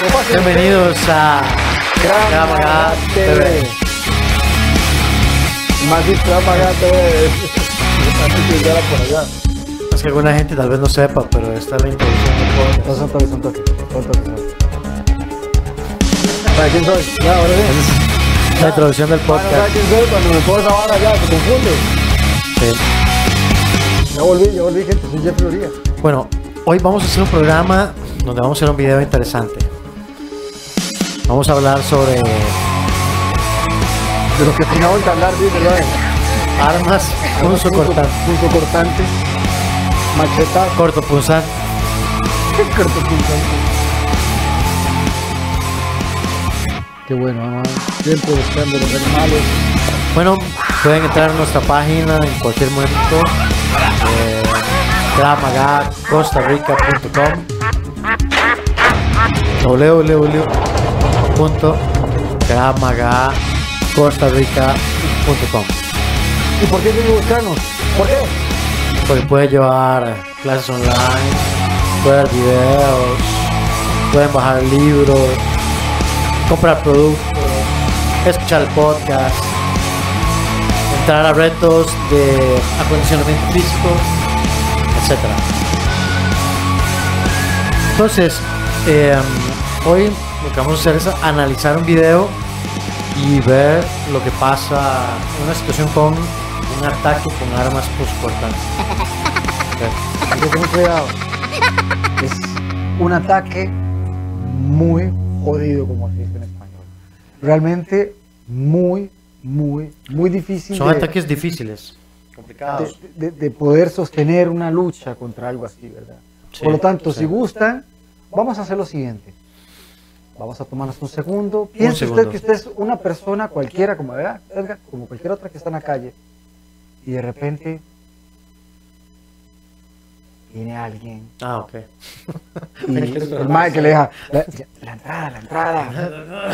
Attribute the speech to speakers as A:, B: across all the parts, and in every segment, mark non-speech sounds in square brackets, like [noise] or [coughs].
A: Bienvenidos a
B: Kramaga TV. Más bien Kramaga TV.
A: Es que alguna gente tal vez no sepa, pero esta es la introducción del podcast.
B: ¿Para quién soy? Ya, ahora sí.
A: La introducción del
B: Bueno, ¿sabes
A: podcast.
B: quién soy? Cuando me pongo esa vara ya, se confunde.
A: Sí.
B: Ya volví, ya volví, gente. Soy Jeffrey Oría.
A: Bueno, hoy vamos a hacer un programa donde vamos a hacer un video interesante. Vamos a hablar sobre
B: De los que teníamos que hablar, ¿verdad?
A: armas, punzo cortante,
B: Punzo cortante. Machetazo.
A: corto punzante. [laughs]
B: Corto punzante. Qué bueno, mamá. Siempre buscando los animales.
A: Bueno, pueden entrar a nuestra página en cualquier momento. Eh, gramagacostarrica.com www.gramagacostarrica.com
B: ¿Y por qué tienen que buscarnos? ¿Por qué?
A: Porque puede llevar clases online, puede ver videos, pueden bajar libros, comprar productos, escuchar el podcast, entrar a retos de acondicionamiento físico, etc. Entonces, eh, hoy lo que vamos a hacer es analizar un video y ver lo que pasa en una situación con un ataque con armas cortantes.
B: Hay que tener cuidado. Es un ataque muy jodido, como se dice en español. Realmente muy, muy, muy difícil
A: Son
B: de,
A: ataques difíciles, complicados.
B: de- de- de poder sostener una lucha contra algo así, ¿verdad?
A: Sí,
B: Por lo tanto,
A: sí.
B: si gustan, vamos a hacer lo siguiente. Vamos a tomarnos un segundo. Piense usted que usted es una persona cualquiera, como, ¿verdad? Como cualquier otra que está en la calle, y de repente viene alguien
A: Ah, ok.
B: y [laughs] el mae que le deja la, la entrada, la entrada,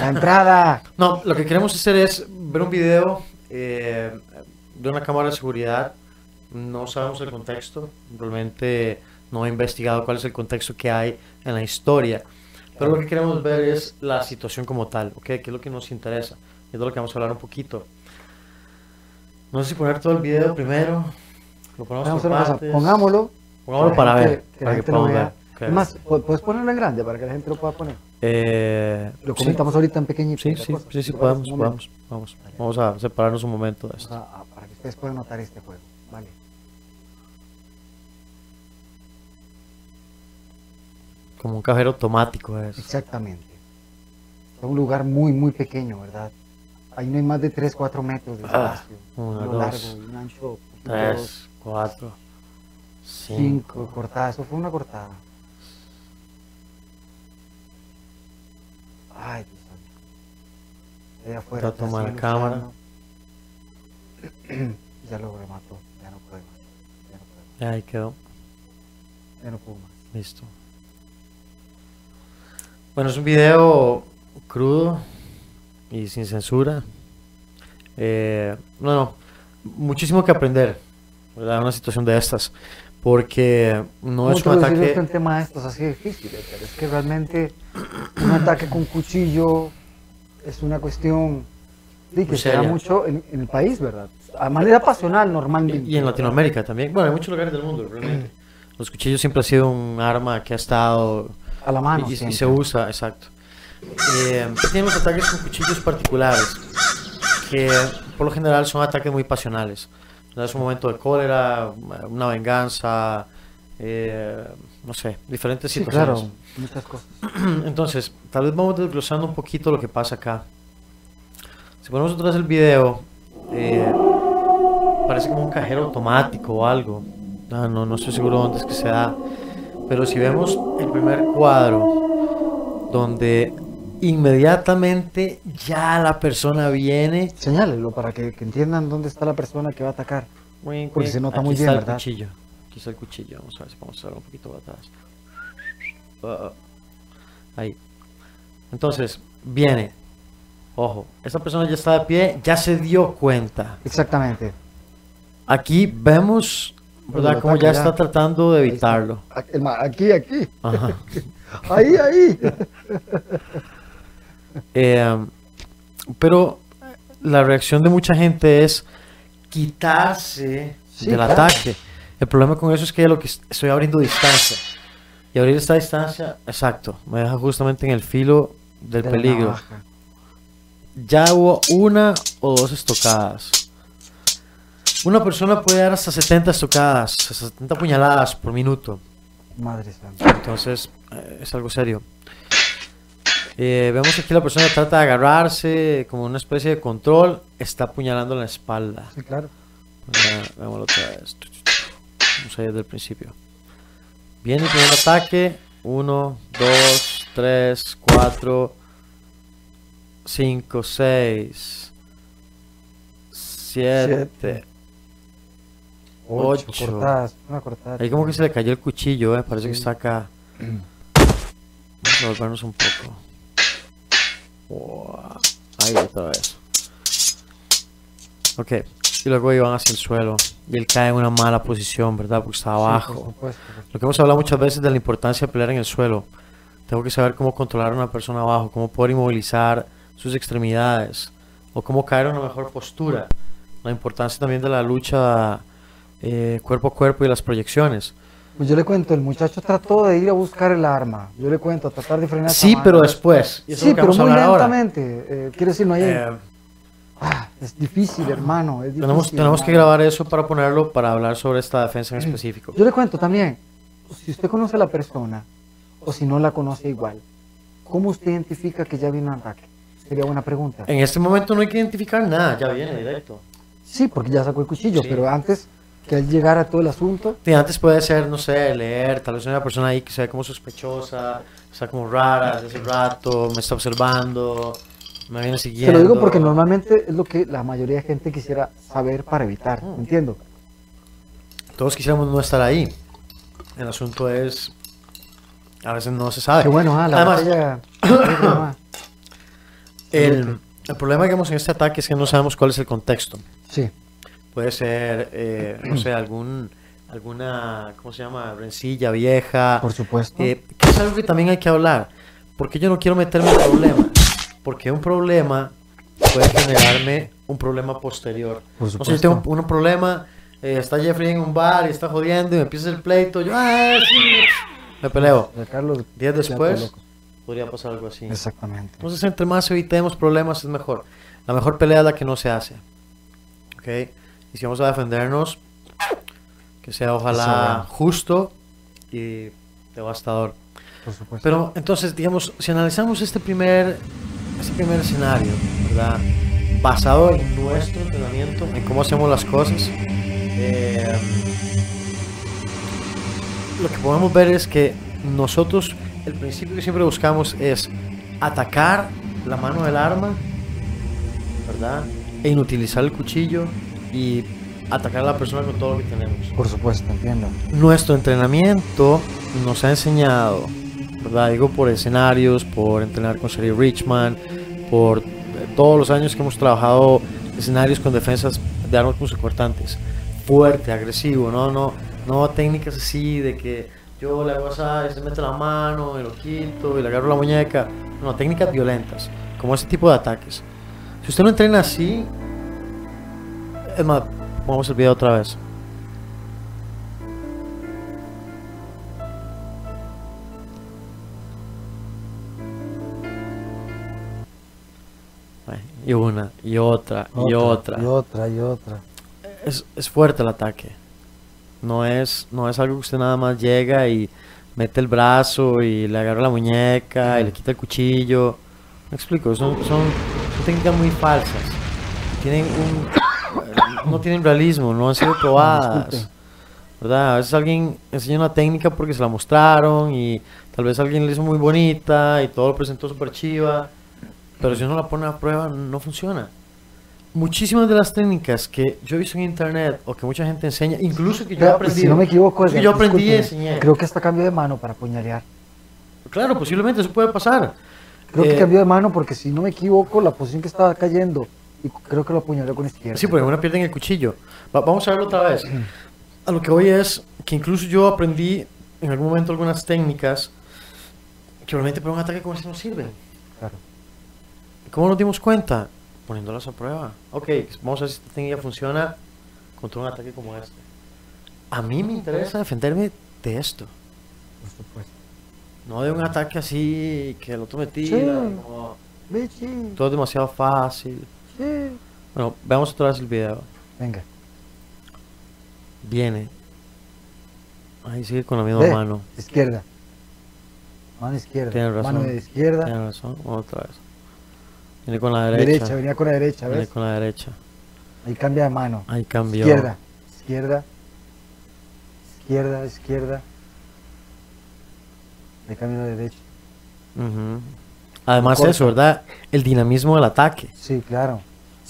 B: la entrada.
A: No, lo que queremos hacer es ver un video eh, de una cámara de seguridad. No sabemos el contexto, realmente no he investigado cuál es el contexto que hay en la historia. Pero lo que queremos ver es la situación como tal, ¿ok? Que es lo que nos interesa. Y es de lo que vamos a hablar un poquito. No sé si poner todo el video primero. Lo ponemos por partes.
B: pongámoslo.
A: Pongámoslo para ver,
B: que
A: para que podamos ver. Ok.
B: Es más, pu- puedes ponerlo en grande para que la gente lo pueda poner.
A: Eh,
B: Lo
A: sí.
B: comentamos ahorita en pequeñito.
A: Sí, sí, sí, sí, podemos, podemos, vamos. Vamos a separarnos un momento de esto.
B: a- para que ustedes puedan notar este juego. Vale.
A: Como un cajero automático es.
B: Exactamente. Es un lugar muy, muy pequeño, ¿verdad? Ahí no hay más de 3, 4 metros de
A: Ah,
B: espacio.
A: una,
B: Uno
A: dos,
B: largo un ancho. dos,
A: Tres, cuatro,
B: cinco.
A: cinco.
B: cortada. Eso fue una cortada. Ay, Dios. Allá afuera.
A: Está tomando la cámara. [clears throat]
B: ya lo remató. Ya no puede más. Ya no puede más.
A: Ahí quedó.
B: Ya no puedo más.
A: Listo. Bueno, es un video crudo y sin censura. Eh, no, no. Muchísimo que aprender, ¿verdad? En una situación de estas. Porque no
B: ¿Cómo
A: es un ataque.
B: en tema de estos así difíciles? Pero es que realmente un ataque con cuchillo es una cuestión sí, que se da mucho en, en el país, ¿verdad? A manera pasional normalmente.
A: Y en Latinoamérica también. Bueno, en muchos lugares del mundo, realmente. Los cuchillos siempre ha sido un arma que ha estado
B: A la mano.
A: y, y se usa, exacto. Eh, tienen los ataques con cuchillos particulares, que por lo general son ataques muy pasionales. Es un momento de cólera, una venganza, eh, no sé, diferentes
B: Sí,
A: situaciones.
B: claro. [clears throat]
A: Entonces, tal vez vamos desglosando un poquito lo que pasa acá. Si ponemos vez el video, eh, parece como un cajero automático o algo. Ah, no, no estoy seguro dónde es que se da. Pero si vemos el primer cuadro, donde inmediatamente ya la persona viene.
B: Señálelo para que, que entiendan dónde está la persona que va a atacar. Porque
A: wink,
B: se nota
A: aquí
B: muy
A: está
B: bien,
A: el
B: ¿verdad?
A: cuchillo. Aquí está el cuchillo. Vamos a ver si podemos hacer un poquito para atrás. Ah, ah. Ahí. Entonces, viene. Ojo, esta persona ya está de pie, ya se dio cuenta.
B: Exactamente.
A: Aquí vemos, ¿verdad?
B: Ataca
A: ya está tratando de evitarlo.
B: Aquí, Aquí.
A: Ajá. [laughs]
B: Ahí, ahí. [laughs]
A: Eh, pero la reacción de mucha gente es quitarse
B: Sí,
A: del
B: claro.
A: ataque. El problema con eso es que lo que est- estoy abriendo distancia. Y abrir esta distancia, exacto, me deja justamente en el filo del
B: De
A: peligro. Ya hubo una o dos estocadas. Una persona puede dar hasta 70 estocadas, 70 puñaladas por minuto.
B: Madre santa.
A: Entonces, eh, es algo serio. Eh, vemos aquí la persona trata de agarrarse como una especie de control, está apuñalando la espalda.
B: Sí, claro.
A: Veámoslo otra vez. Vamos a ir desde el principio. Viene el primer ataque. 1, 2, 3, 4, 5, 6, 7.
B: Ocho,
A: Ocho.
B: cortadas. Una cortada.
A: Ahí como que se le cayó el cuchillo, eh. Parece que está acá. Vamos a volvernos un poco. Wow. Ahí otra vez. Ok. Y luego iban hacia el suelo. Y él cae en una mala posición, ¿verdad? Porque está
B: Sí, por
A: abajo.
B: supuesto.
A: Lo que hemos hablado muchas veces de la importancia de pelear en el suelo. Tengo que saber cómo controlar a una persona abajo, cómo poder inmovilizar sus extremidades o cómo caer en una mejor postura. La importancia también de la lucha eh, cuerpo a cuerpo y las proyecciones.
B: Pues yo le cuento, el muchacho trató de ir a buscar el arma. Yo le cuento, a tratar de frenar.
A: Sí, pero después. Es
B: Sí,
A: que
B: pero muy lentamente. Eh, quiero decir, no hay.
A: Eh,
B: Ah, es difícil, hermano. Es
A: tenemos
B: difícil,
A: tenemos que
B: hermano.
A: grabar eso para ponerlo para hablar sobre esta defensa en específico.
B: Yo le cuento también, si usted conoce a la persona o si no la conoce igual, ¿cómo usted identifica que ya viene un ataque? Sería buena pregunta.
A: En este momento no hay que identificar nada, ya viene directo.
B: Sí, porque ya sacó el cuchillo,
A: Sí.
B: pero antes que él llegara a todo el asunto,
A: Y antes puede ser, no sé, leer, tal vez una persona ahí que se ve como sospechosa, está como rara desde hace rato, me está observando, me viene siguiendo.
B: lo digo porque normalmente es lo que la mayoría de gente quisiera saber para evitar,
A: Mm.
B: entiendo.
A: Todos quisiéramos no estar ahí. El asunto es, a veces no se sabe.
B: Qué bueno, ah, la
A: Además,
B: batalla- [coughs]
A: el, [coughs] el problema que vemos en este ataque es que no sabemos cuál es el contexto.
B: Sí,
A: Puede ser, eh, no sé, algún, alguna, ¿cómo se llama? Rencilla vieja.
B: por supuesto.
A: Eh, que es algo que también hay que hablar. Porque yo no quiero meterme en problemas. Porque un problema puede generarme un problema posterior.
B: Por
A: No sé, yo
B: supuesto.
A: tengo un, un problema, eh, está Jeffrey en un bar y está jodiendo y me empieza el pleito. Yo, "Ah, sí", me peleo.
B: Eh, Carlos,
A: Días después podría pasar algo así.
B: Exactamente.
A: Entonces, entre más evitemos problemas, es mejor. La mejor pelea es la que no se hace. ¿Ok? Y si vamos a defendernos, que sea ojalá
B: Eso,
A: justo y devastador.
B: Por supuesto.
A: Pero entonces, digamos, si analizamos este primer, este primer escenario, ¿verdad? Basado en nuestro entrenamiento, en cómo hacemos las cosas, eh, lo que podemos ver es que nosotros, el principio que siempre buscamos es atacar la mano del arma, ¿verdad? E inutilizar el cuchillo y atacar a la persona con todo lo que tenemos
B: Por supuesto, entiendo.
A: nuestro entrenamiento nos ha enseñado, ¿verdad? Digo por escenarios, por entrenar con Sherry Richman, por eh, todos los años que hemos trabajado escenarios con defensas de armas cortantes. Fuerte, agresivo, no, no, no técnicas así de que yo le hago así, se mete la mano y lo quito y le agarro la muñeca. No, técnicas violentas, como ese tipo de ataques. Si usted no entrena así, es más, vamos el video otra vez. Y una, y otra, y otra.
B: Y otra, y otra.
A: Es, es fuerte el ataque. No es, no es algo que usted nada más llega y mete el brazo y le agarra la muñeca y le quita el cuchillo. Me explico, son, son técnicas muy falsas. Tienen un, no tienen realismo, no han sido probadas. ¿Verdad? A veces alguien enseña una técnica porque se la mostraron y tal vez alguien le hizo muy bonita y todo lo presentó súper chiva. Pero si uno la pone a prueba, no funciona. Muchísimas de las técnicas que yo he visto en internet o que mucha gente enseña, incluso que yo he
B: Vea,
A: aprendido.
B: si no me equivoco,
A: que yo aprendí enseñé.
B: creo que hasta cambió de mano para apuñalear.
A: Claro, posiblemente eso puede pasar.
B: Creo
A: Eh,
B: que cambió de mano porque si no me equivoco, la posición que estaba cayendo, y creo que lo apuñaló con izquierda.
A: Sí, porque una pierde en el cuchillo. Va- vamos a verlo otra vez. A lo que voy es que incluso yo aprendí en algún momento algunas técnicas que realmente para un ataque como ese no sirven.
B: Claro.
A: ¿Cómo nos dimos cuenta? Poniéndolas a prueba. Ok, vamos a ver si esta técnica funciona contra un ataque como este. A mí me interesa defenderme de esto.
B: Por supuesto.
A: No de un ataque así que el otro me tira.
B: Sí.
A: Todo es demasiado fácil. Bueno, veamos otra vez el video.
B: Venga.
A: Viene. Ahí sigue con la misma mano.
B: Izquierda. Mano izquierda.
A: Tienes razón.
B: Mano de izquierda.
A: Tienes razón. Otra vez. Viene con la derecha.
B: Derecha. venía con la derecha,
A: Viene
B: ¿ves?
A: con la derecha.
B: Ahí cambia de mano.
A: Ahí cambió.
B: Izquierda. Izquierda. Izquierda, izquierda. Ahí cambia la derecha.
A: Ujú. Además
B: Corta.
A: eso, ¿verdad? El dinamismo del ataque.
B: Sí, claro.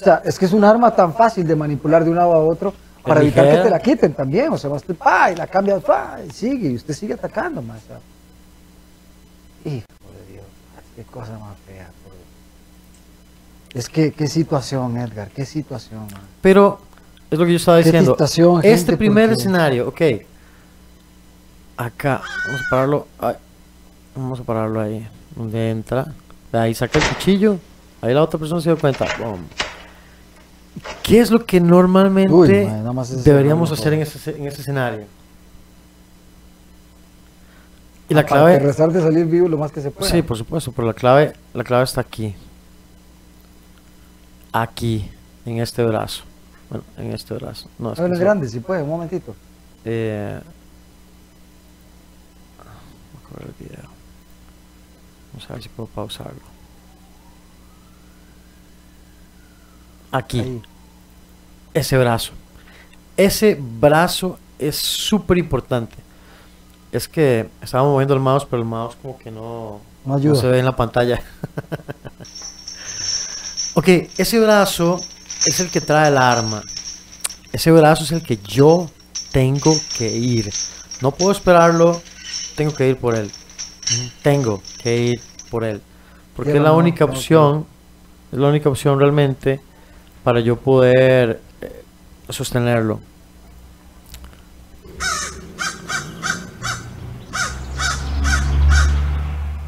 B: O sea, es que es un arma tan fácil de manipular de un lado a otro para evitar que te la quiten también. O sea, vas pa, y la cambias, pa, y sigue, y usted sigue atacando más. o sea. Hijo de Dios, qué cosa más fea. Es que, qué situación, Edgar, qué situación. man.
A: Pero es lo que yo estaba
B: Qué
A: diciendo.
B: situación,
A: Este primer
B: porque-
A: escenario, ok. Acá, vamos a pararlo. vamos a pararlo ahí. Donde entra. Ahí saca el cuchillo. Ahí la otra persona se dio cuenta. Bom. ¿Qué es lo que normalmente
B: Uy, madre, nada más ese
A: deberíamos hacer en ese, en ese escenario? Y la
B: Para
A: clave.
B: rezar de salir vivo lo más que se pueda.
A: Sí, por supuesto, pero la clave, la clave está aquí. Aquí, en este brazo. Bueno, en este brazo. No, es
B: grande, si puede, un momentito.
A: Eh, voy a correr el video. Vamos a ver si puedo pausarlo. Aquí,
B: Ahí.
A: ese brazo. Ese brazo es súper importante. Es que estaba moviendo el mouse, pero el mouse como que no,
B: No ayuda.
A: se ve en la pantalla. [laughs] ok, ese brazo es el que trae el arma. Ese brazo es el que yo tengo que ir. No puedo esperarlo, tengo que ir por él. Tengo que ir por él. Porque es la
B: no,
A: única opción, es la única opción realmente para yo poder eh, sostenerlo.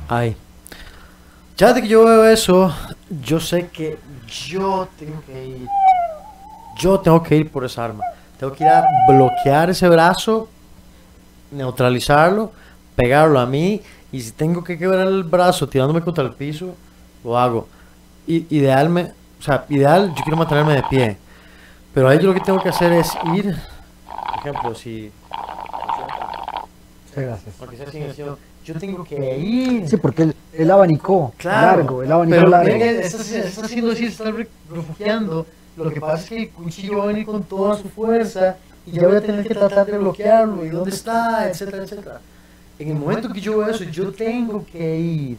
A: Ahí. Ya de que yo veo eso, yo sé que yo tengo que ir. Yo tengo que ir por esa arma. Tengo que ir a bloquear ese brazo, neutralizarlo, pegarlo a mí. Y si tengo que quebrar el brazo tirándome contra el piso, lo hago. I- idealme, o sea, ideal, yo quiero mantenerme de pie. Pero ahí yo lo que tengo que hacer es ir. Por ejemplo, si.
B: Sí, gracias.
A: Porque acción, yo tengo que ir.
B: Sí, porque él, él abanicó
A: Claro,
B: largo, él abanicó
A: pero
B: largo.
A: mira que está, está haciendo así, está re- refugiando. Lo que pasa es que el cuchillo va a venir con toda su fuerza y ya voy a tener que tratar de bloquearlo. ¿Y dónde está? Etcétera, etcétera. En el momento que yo veo eso, yo tengo que ir.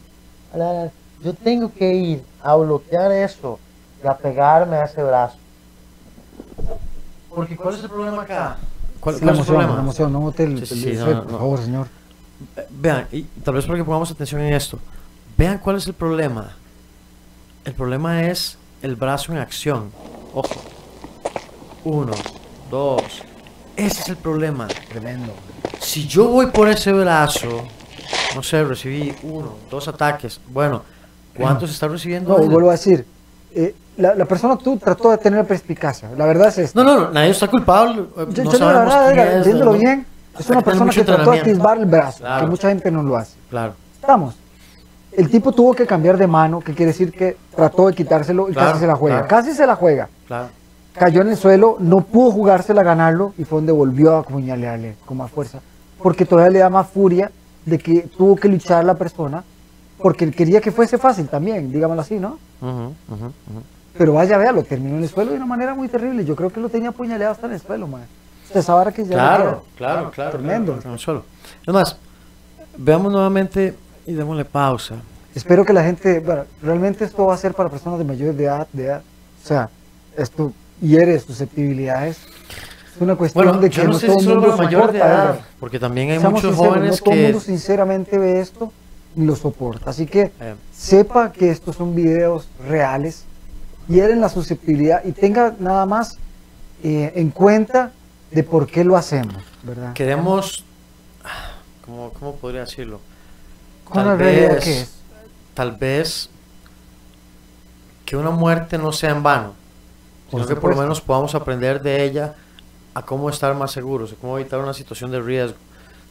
A: Yo tengo que ir a bloquear eso y a pegarme a ese brazo. Porque ¿cuál es el problema acá? ¿Cuál,
B: Sí,
A: cuál
B: la
A: es el problema?
B: la emoción, no bote el,
A: Sí, sí,
B: el
A: sí,
B: set,
A: no,
B: por
A: no.
B: favor, señor.
A: Eh, Vean, y tal vez para que pongamos atención en esto. Vean cuál es el problema. El problema es el brazo en acción. Ojo. Uno, dos. Ese es el problema.
B: Tremendo.
A: Si yo voy por ese brazo, no sé, recibí uno, dos ataques. Bueno, ¿cuántos está recibiendo?
B: No, vuelvo a decir, eh, la, la persona tú trató de tener perspicacia. La verdad es esta.
A: No, no, no, nadie está culpable. eh,
B: Yo,
A: no
B: yo la verdad,
A: es,
B: viéndolo
A: ¿no?
B: bien, es una persona que trató de atisbar el brazo,
A: Claro.
B: que mucha gente no lo hace.
A: Claro.
B: Estamos. El tipo tuvo que cambiar de mano, que quiere decir que trató de quitárselo y
A: Claro,
B: casi se la juega.
A: claro.
B: Casi se la juega.
A: Claro.
B: Cayó en el suelo, no pudo jugársela a ganarlo y fue donde volvió a apuñalarle con más fuerza. Porque todavía le da más furia de que tuvo que luchar la persona porque él quería que fuese fácil también, digámoslo así, ¿no?
A: Ujú, ujú, ujú.
B: Pero vaya, vea, lo terminó en el suelo de una manera muy terrible. Yo creo que lo tenía apuñaleado hasta en el suelo, man. Usted sabe que ya
A: Claro, claro, claro.
B: Tremendo.
A: claro, solo. Es más, veamos nuevamente y démosle pausa.
B: Espero que la gente, bueno, realmente esto va a ser para personas de mayor de edad, de edad. O sea, esto hiere susceptibilidades. Es una cuestión
A: Bueno,
B: de que
A: yo no
B: no
A: sé
B: todo
A: si
B: el
A: solo
B: mundo
A: mayores de edad, porque también hay
B: Seamos
A: muchos
B: sinceros,
A: jóvenes
B: no todo el
A: que...
B: mundo sinceramente ve esto lo soporta. Así que
A: Eh,
B: sepa que estos son videos reales, hieren la susceptibilidad y tenga nada más eh, en cuenta de por qué lo hacemos, ¿verdad?
A: queremos... ¿cómo, ¿Cómo podría decirlo? Tal vez-
B: que es.
A: Tal vez que una muerte no sea en vano, sino que por lo menos podamos aprender de ella a cómo estar más seguros, a cómo evitar una situación de riesgo.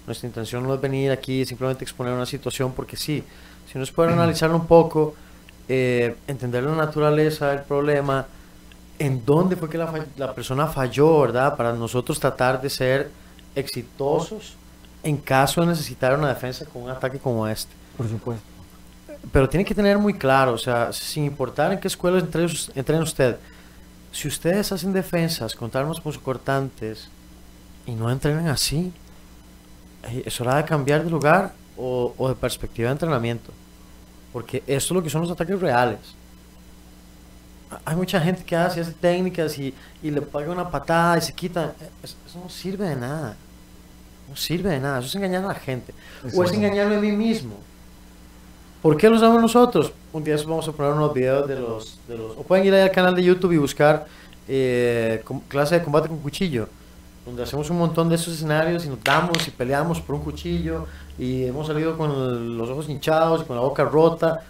A: Nuestra intención no es venir aquí y simplemente exponer una situación porque sí, si nos puede analizarlo un poco, eh, entender la naturaleza del problema, en dónde fue que la, persona falló, ¿verdad? Para nosotros tratar de ser exitosos en caso de necesitar una defensa con un ataque como este.
B: Por supuesto.
A: Pero tiene que tener muy claro, o sea, sin importar en qué escuela entren usted, si ustedes hacen defensas con armas punzocortantes y no entrenan así, es hora de cambiar de lugar o, o de perspectiva de entrenamiento. Porque esto es lo que son los ataques reales. Ha- Hay mucha gente que hace, hace técnicas y, y le paga una patada y se quita. Eso, eso no sirve de nada. No sirve de nada. Eso es engañar a la gente. O es engañarme a mí mismo. ¿Por qué lo usamos nosotros? Un día vamos a poner unos videos de los, de los... O pueden ir ahí al canal de YouTube y buscar eh, clase de combate con cuchillo. Donde hacemos un montón de esos escenarios y nos damos y peleamos por un cuchillo. Y hemos salido con los ojos hinchados y con la boca rota.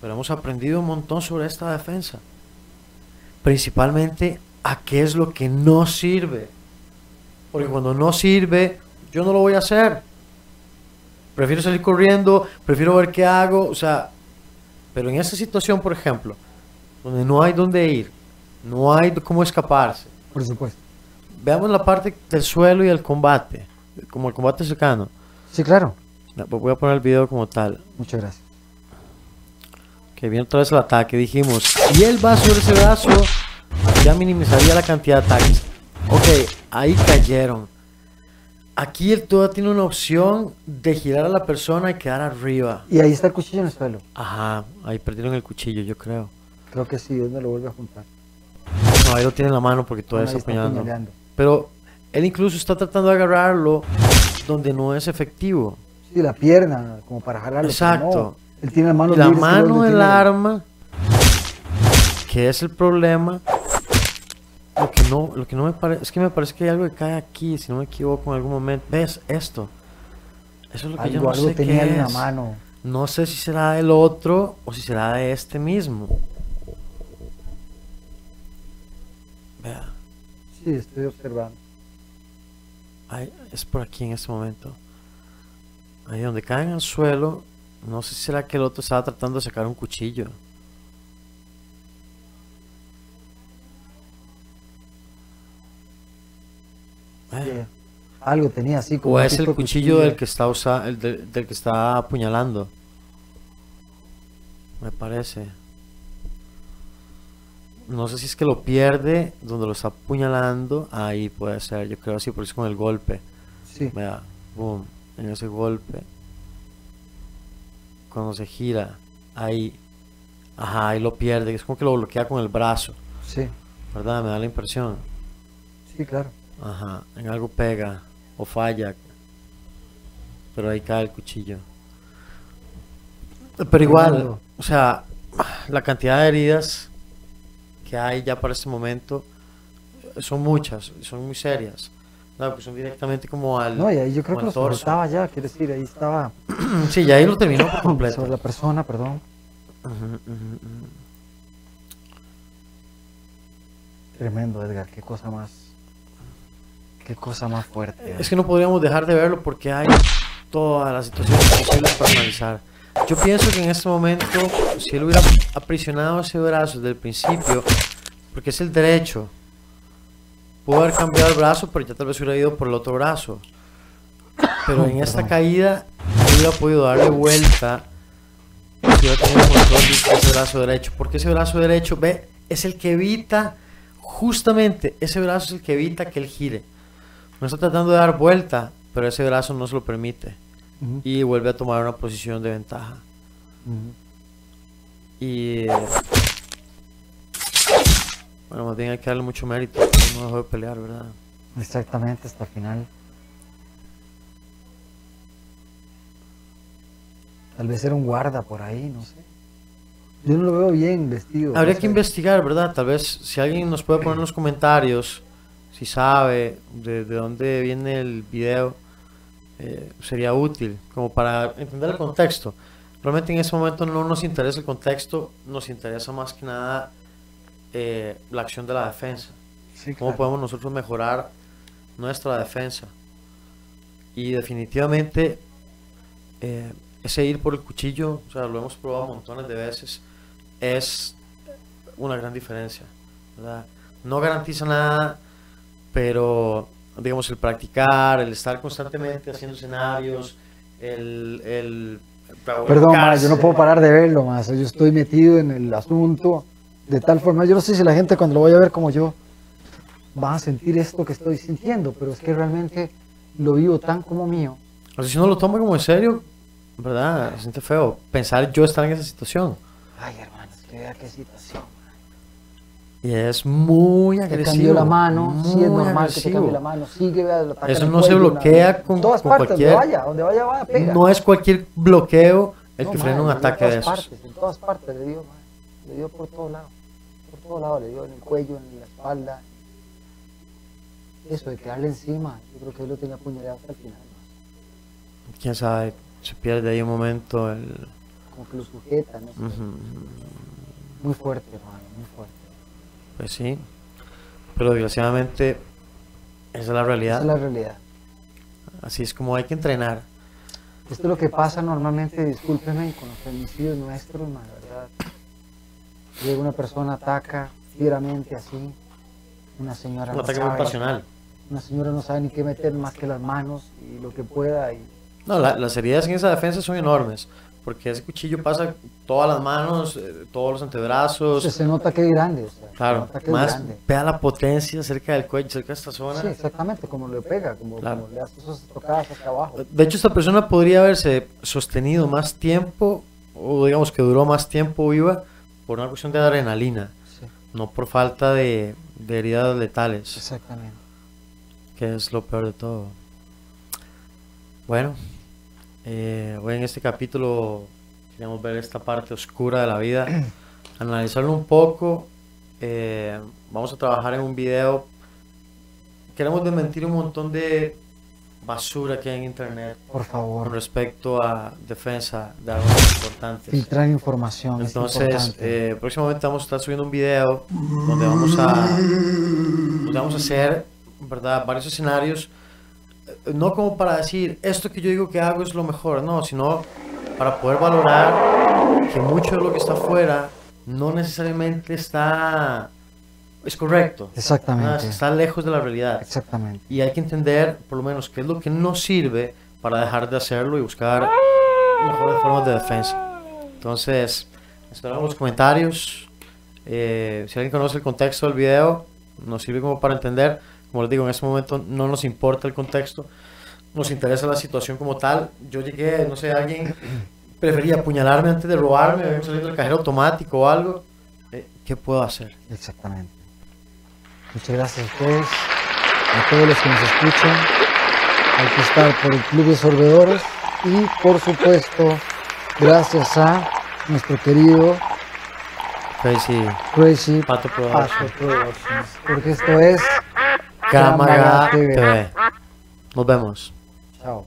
A: Pero hemos aprendido un montón sobre esta defensa. Principalmente a qué es lo que no sirve. Porque cuando no sirve, yo no lo voy a hacer. Prefiero salir corriendo, prefiero ver qué hago, o sea, pero en esta situación, por ejemplo, donde no hay dónde ir, no hay cómo escaparse,
B: Por supuesto.
A: Veamos la parte del suelo y el combate, como el combate cercano.
B: Sí, claro.
A: Pues Voy a poner el video como tal.
B: Muchas gracias.
A: Que viene otra vez el ataque. Dijimos, si él va sobre ese brazo, ya minimizaría la cantidad de ataques. Ok, ahí cayeron. Aquí él todavía tiene una opción de girar a la persona y quedar arriba.
B: Y ahí está el cuchillo en el suelo.
A: Ajá, ahí perdieron el cuchillo, yo creo.
B: Creo que sí, ¿dónde lo vuelve a juntar?
A: No, ahí lo tiene en la mano porque todavía
B: Ahí
A: está apuñalando. Pero él incluso está tratando de agarrarlo donde no es efectivo.
B: Sí, la pierna, como para jalarlo.
A: Exacto.
B: no. Él tiene
A: la
B: que es
A: mano del arma, que es el problema, lo que no, lo que no me parece, es que me parece que hay algo que cae aquí, si no me equivoco en algún momento. ¿Ves esto? Eso es lo que yo no
B: algo
A: sé
B: tenía
A: qué
B: en la mano.
A: No sé si será del otro o si será de este mismo. Vea.
B: Sí, estoy observando.
A: Ahí, es por aquí en este momento. Ahí donde caen al suelo. No sé si será que el otro estaba tratando de sacar un cuchillo. Eh,
B: Algo tenía así como
A: O es el cuchillo del que está usa, el del que está apuñalando. Me parece. No sé si es que lo pierde donde lo está apuñalando. Ahí puede ser, yo creo así, por eso con el golpe.
B: Sí,
A: Vea, boom, en ese golpe. Cuando se gira, ahí. Ajá, ahí lo pierde. Es como que lo bloquea con el brazo.
B: sí,
A: ¿Verdad? Me da la impresión.
B: sí, claro.
A: Ajá, en algo pega o falla. Pero ahí cae el cuchillo. Pero igual, o sea, la cantidad de heridas que hay ya para este momento son muchas, son muy serias. ¿verdad? Porque son directamente como al.
B: No, y ahí yo creo que lo
A: al torso.
B: soltaba ya, quiere decir, ahí estaba [clears throat]
A: Sí, ya ahí lo terminó por [clears throat] completo.
B: sobre la persona, perdón. Tremendo, Edgar, qué cosa más. Qué cosa más fuerte.
A: Es que no podríamos dejar de verlo porque hay todas las situaciones posibles para analizar. Yo pienso que en este momento, si él hubiera aprisionado ese brazo desde el principio, porque es el derecho, pudo haber cambiado el brazo, pero ya tal vez hubiera ido por el otro brazo. Pero en esta caída, él hubiera podido darle vuelta si hubiera tenido control de ese brazo derecho. Porque ese brazo derecho, ve, es el que evita, justamente ese brazo es el que evita que él gire. No está tratando de dar vuelta, pero ese brazo no se lo permite. Y vuelve a tomar una posición de ventaja. Y. eh, Bueno, más bien hay que darle mucho mérito. No dejó de pelear, ¿verdad?
B: Exactamente, hasta el final. Tal vez era un guarda por ahí, no sé. Yo no lo veo bien vestido.
A: Habría que
B: sé.
A: investigar, ¿verdad? Tal vez si alguien nos puede poner en los comentarios, si sabe de, de dónde viene el video, eh, sería útil, como para entender el contexto. realmente en ese momento no nos interesa el contexto, nos interesa más que nada eh, la acción de la defensa.
B: Sí,
A: ¿Cómo
B: claro.
A: podemos nosotros mejorar nuestra defensa? Y definitivamente eh, ese ir por el cuchillo, o sea, lo hemos probado montones de veces, es una gran diferencia. ¿verdad? No garantiza nada, pero digamos el practicar, el estar constantemente haciendo escenarios, el... el
B: Perdón, ma, yo no puedo parar de verlo, más. Yo estoy metido en el asunto de tal forma. Yo no sé si la gente cuando lo vaya a ver como yo va a sentir esto que estoy sintiendo, pero es que realmente lo vivo tan como mío.
A: O sea, si uno lo toma como en serio, ¿verdad? Se siente feo pensar yo estar en esa situación.
B: Ay, hermano, es que vea qué situación.
A: Y es muy
B: Te
A: agresivo.
B: cambió la mano, sí es normal que te
A: agresivo.
B: cambie la mano, sigue, ataca
A: Eso no se bloquea con-
B: en todas
A: con
B: partes,
A: cualquier-
B: donde vaya, donde vaya, vaya, pega.
A: No es cualquier bloqueo el
B: No,
A: que frena un ataque
B: en
A: de
B: todas
A: esos.
B: Partes, en todas partes le dio, le dio por todos lados, por todos lados, le dio en el cuello, en la espalda. Eso de quedarle encima, yo creo que él lo tenía apuñalado hasta el final.
A: Quién sabe, se pierde ahí un momento el...
B: como que lo sujeta, no sé.
A: Ujú.
B: Muy fuerte, hermano, muy fuerte.
A: Pues sí, pero desgraciadamente esa es la
B: Esa
A: realidad.
B: es la realidad.
A: Así es como hay que entrenar.
B: Esto es lo que pasa normalmente, discúlpeme, con los femicidios nuestros, de verdad. Llega una persona, ataca fieramente así, una señora
A: Un
B: no
A: ataque muy
B: sabe,
A: pasional.
B: una señora no sabe ni qué meter más que las manos y lo que pueda y
A: No, la- las heridas en esa defensa son enormes, porque ese cuchillo pasa todas las manos, eh, todos los antebrazos.
B: se, se nota que es grande, o sea, se
A: Claro,
B: que
A: más
B: grande.
A: vea la potencia cerca del cuello, cerca de esta zona.
B: Sí, exactamente, como le pega, como,
A: Claro.
B: como le hace esas tocadas hasta abajo.
A: De hecho, esta persona podría haberse sostenido más tiempo, o digamos que duró más tiempo viva, por una cuestión de adrenalina,
B: Sí,
A: no por falta de, de heridas letales,
B: exactamente.
A: que es lo peor de todo. Bueno, eh, hoy en este capítulo queríamos ver esta parte oscura de la vida, [clears throat] analizarlo un poco. eh, vamos a trabajar en un video. Queremos desmentir un montón de basura que hay en internet
B: Por
A: con
B: favor,
A: respecto a defensa de armas importantes.
B: filtrar información. es
A: Entonces, eh, próximamente vamos a estar subiendo un video donde vamos a, donde vamos a hacer, ¿verdad? Varios escenarios, no como para decir, esto que yo digo que hago es lo mejor, no, sino para poder valorar que mucho de lo que está afuera no necesariamente está, es correcto,
B: Exactamente.
A: está lejos de la realidad.
B: Exactamente.
A: Y hay que entender, por lo menos, qué es lo que no sirve para dejar de hacerlo y buscar mejores formas de defensa. Entonces, esperamos los comentarios. Eh, si alguien conoce el contexto del video, nos sirve como para entender. Como les digo, en este momento no nos importa el contexto, nos interesa la situación como tal. Yo llegué, no sé, alguien [clears throat] prefería apuñalarme antes de robarme, habíamos salido del cajero automático o algo. Eh, ¿Qué puedo hacer?
B: Exactamente. Muchas gracias a ustedes, a todos los que nos escuchan. Hay que estar por el Club de Sorbedores y, por supuesto, gracias a nuestro querido
A: Crazy
B: Crazy
A: Pato.
B: Productions, porque esto es
A: Cámara
B: TV.
A: TV. Nos vemos.
B: Chao.